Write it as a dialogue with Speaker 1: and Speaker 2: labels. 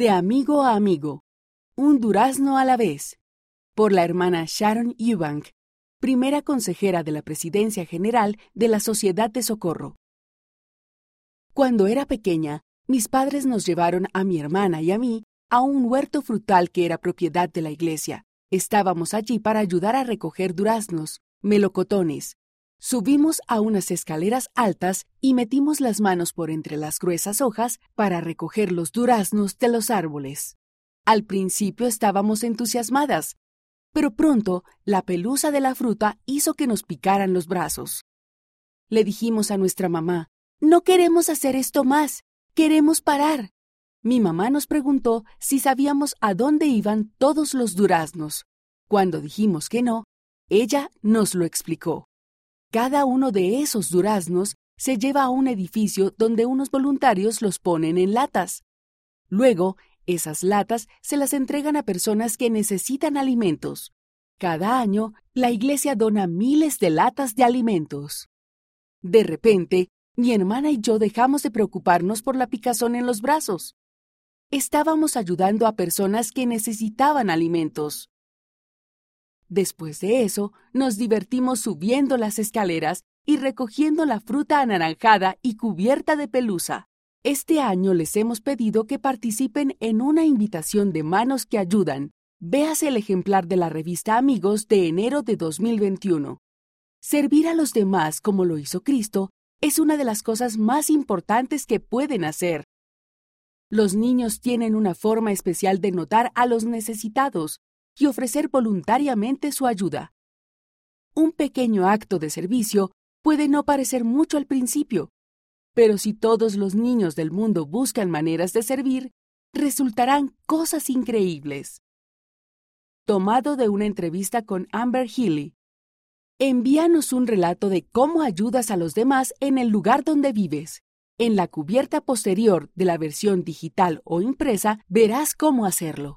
Speaker 1: De amigo a amigo. Un durazno a la vez. Por la hermana Sharon Eubank, primera consejera de la Presidencia General de la Sociedad de Socorro. Cuando era pequeña, mis padres nos llevaron a mi hermana y a mí a un huerto frutal que era propiedad de la iglesia. Estábamos allí para ayudar a recoger duraznos, melocotones. Subimos a unas escaleras altas y metimos las manos por entre las gruesas hojas para recoger los duraznos de los árboles. Al principio estábamos entusiasmadas, pero pronto la pelusa de la fruta hizo que nos picaran los brazos. Le dijimos a nuestra mamá, No queremos hacer esto más, queremos parar. Mi mamá nos preguntó si sabíamos a dónde iban todos los duraznos. Cuando dijimos que no, ella nos lo explicó. Cada uno de esos duraznos se lleva a un edificio donde unos voluntarios los ponen en latas. Luego, esas latas se las entregan a personas que necesitan alimentos. Cada año, la iglesia dona miles de latas de alimentos. De repente, mi hermana y yo dejamos de preocuparnos por la picazón en los brazos. Estábamos ayudando a personas que necesitaban alimentos. Después de eso, nos divertimos subiendo las escaleras y recogiendo la fruta anaranjada y cubierta de pelusa. Este año les hemos pedido que participen en una invitación de manos que ayudan. Véase el ejemplar de la revista Amigos de enero de 2021. Servir a los demás como lo hizo Cristo es una de las cosas más importantes que pueden hacer. Los niños tienen una forma especial de notar a los necesitados y ofrecer voluntariamente su ayuda. Un pequeño acto de servicio puede no parecer mucho al principio, pero si todos los niños del mundo buscan maneras de servir, resultarán cosas increíbles. Tomado de una entrevista con Amber Healy. Envíanos un relato de cómo ayudas a los demás en el lugar donde vives. En la cubierta posterior de la versión digital o impresa verás cómo hacerlo.